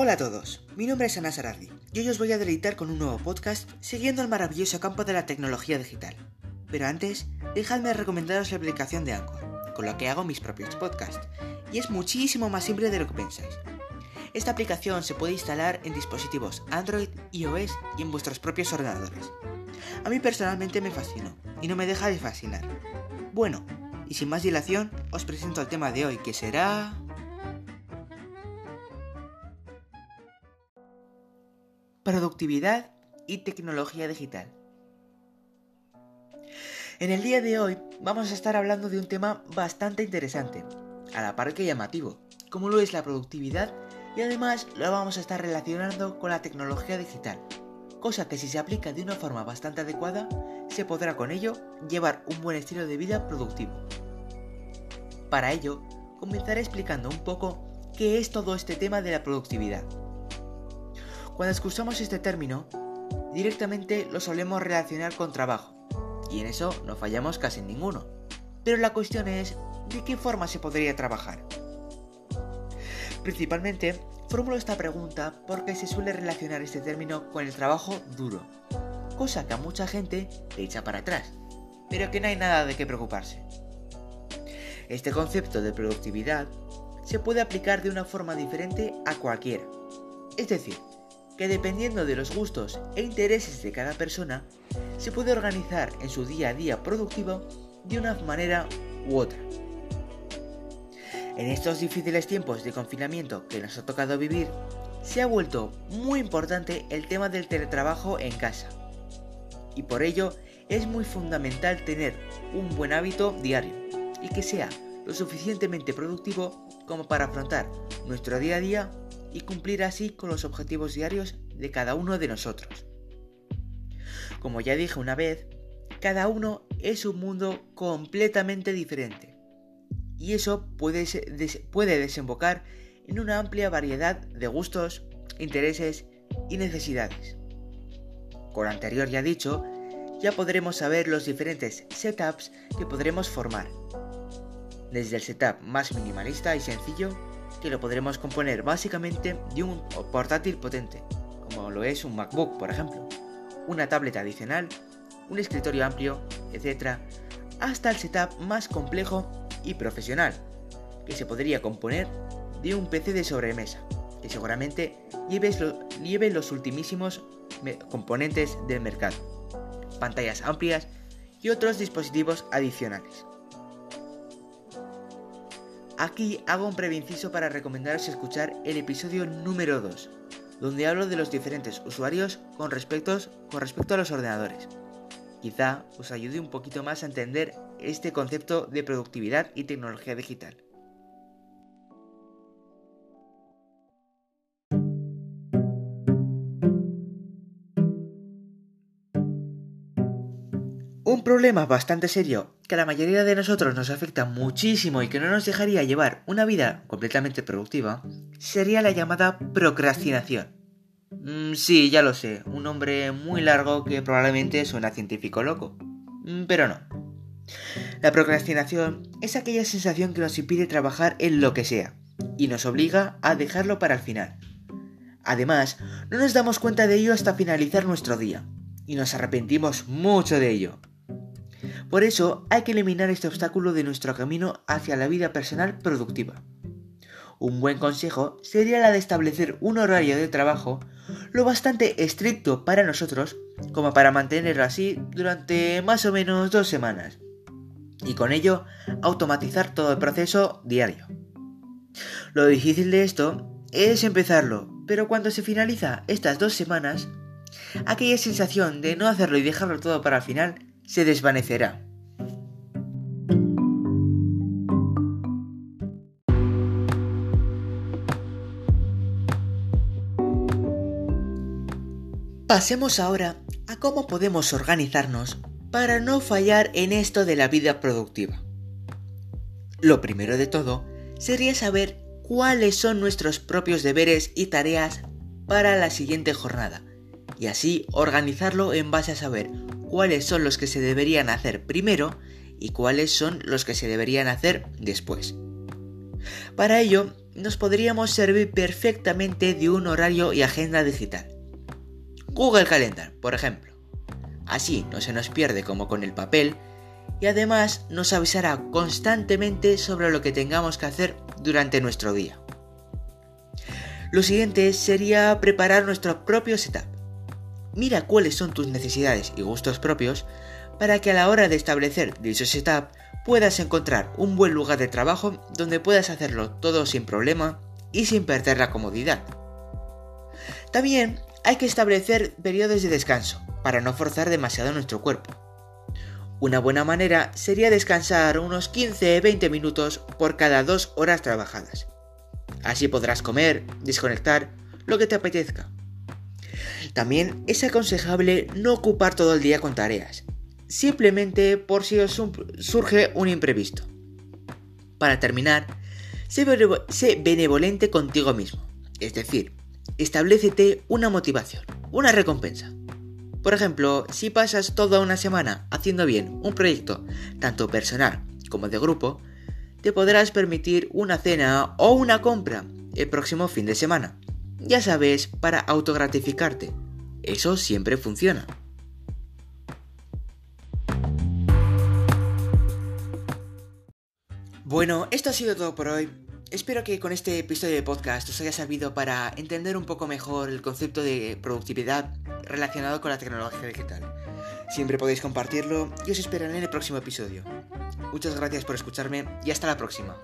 Hola a todos, mi nombre es Ana Sarardi y hoy os voy a deleitar con un nuevo podcast siguiendo el maravilloso campo de la tecnología digital. Pero antes, dejadme recomendaros la aplicación de Anchor, con la que hago mis propios podcasts, y es muchísimo más simple de lo que pensáis. Esta aplicación se puede instalar en dispositivos Android, iOS y en vuestros propios ordenadores. A mí personalmente me fascinó y no me deja de fascinar. Bueno, y sin más dilación, os presento el tema de hoy que será... Productividad y tecnología digital. En el día de hoy vamos a estar hablando de un tema bastante interesante, a la par que llamativo, como lo es la productividad y además lo vamos a estar relacionando con la tecnología digital, cosa que si se aplica de una forma bastante adecuada, se podrá con ello llevar un buen estilo de vida productivo. Para ello, comenzaré explicando un poco qué es todo este tema de la productividad. Cuando escuchamos este término, directamente lo solemos relacionar con trabajo, y en eso no fallamos casi ninguno. Pero la cuestión es, ¿de qué forma se podría trabajar? Principalmente, formulo esta pregunta porque se suele relacionar este término con el trabajo duro, cosa que a mucha gente le echa para atrás, pero que no hay nada de qué preocuparse. Este concepto de productividad se puede aplicar de una forma diferente a cualquiera. Es decir, que dependiendo de los gustos e intereses de cada persona, se puede organizar en su día a día productivo de una manera u otra. En estos difíciles tiempos de confinamiento que nos ha tocado vivir, se ha vuelto muy importante el tema del teletrabajo en casa. Y por ello es muy fundamental tener un buen hábito diario y que sea lo suficientemente productivo como para afrontar nuestro día a día y cumplir así con los objetivos diarios de cada uno de nosotros. Como ya dije una vez, cada uno es un mundo completamente diferente y eso puede, desembocar en una amplia variedad de gustos, intereses y necesidades. Con lo anterior ya dicho, ya podremos saber los diferentes setups que podremos formar. Desde el setup más minimalista y sencillo, que lo podremos componer básicamente de un portátil potente, como lo es un MacBook por ejemplo, una tablet adicional, un escritorio amplio, etc., hasta el setup más complejo y profesional, que se podría componer de un PC de sobremesa, que seguramente lleve, los ultimísimos componentes del mercado, pantallas amplias y otros dispositivos adicionales. Aquí hago un previnciso para recomendaros escuchar el episodio número 2, donde hablo de los diferentes usuarios con respecto a los ordenadores. Quizá os ayude un poquito más a entender este concepto de productividad y tecnología digital. Problema bastante serio que a la mayoría de nosotros nos afecta muchísimo y que no nos dejaría llevar una vida completamente productiva sería la llamada procrastinación. Mm, sí, ya lo sé, un nombre muy largo que probablemente suena científico loco, mm, pero no. La procrastinación es aquella sensación que nos impide trabajar en lo que sea y nos obliga a dejarlo para el final. Además, no nos damos cuenta de ello hasta finalizar nuestro día y nos arrepentimos mucho de ello. Por eso hay que eliminar este obstáculo de nuestro camino hacia la vida personal productiva. Un buen consejo sería la de establecer un horario de trabajo lo bastante estricto para nosotros como para mantenerlo así durante más o menos dos semanas. Y con ello automatizar todo el proceso diario. Lo difícil de esto es empezarlo, pero cuando se finaliza estas dos semanas, aquella sensación de no hacerlo y dejarlo todo para el final se desvanecerá. Pasemos ahora a cómo podemos organizarnos para no fallar en esto de la vida productiva. Lo primero de todo sería saber cuáles son nuestros propios deberes y tareas para la siguiente jornada y así organizarlo en base a saber cuáles son los que se deberían hacer primero y cuáles son los que se deberían hacer después. Para ello, nos podríamos servir perfectamente de un horario y agenda digital. Google Calendar, por ejemplo. Así no se nos pierde como con el papel y además nos avisará constantemente sobre lo que tengamos que hacer durante nuestro día. Lo siguiente sería preparar nuestro propio setup. Mira cuáles son tus necesidades y gustos propios para que a la hora de establecer dicho setup puedas encontrar un buen lugar de trabajo donde puedas hacerlo todo sin problema y sin perder la comodidad. También hay que establecer periodos de descanso para no forzar demasiado nuestro cuerpo. Una buena manera sería descansar unos 15-20 minutos por cada dos horas trabajadas. Así podrás comer, desconectar, lo que te apetezca. También es aconsejable no ocupar todo el día con tareas, simplemente por si os surge un imprevisto. Para terminar, sé, benevolente contigo mismo, es decir, establecete una motivación, una recompensa. Por ejemplo, si pasas toda una semana haciendo bien un proyecto, tanto personal como de grupo, te podrás permitir una cena o una compra el próximo fin de semana. Ya sabes, para autogratificarte. Eso siempre funciona. Bueno, esto ha sido todo por hoy. Espero que con este episodio de podcast os haya servido para entender un poco mejor el concepto de productividad relacionado con la tecnología digital. Siempre podéis compartirlo y os esperaré en el próximo episodio. Muchas gracias por escucharme y hasta la próxima.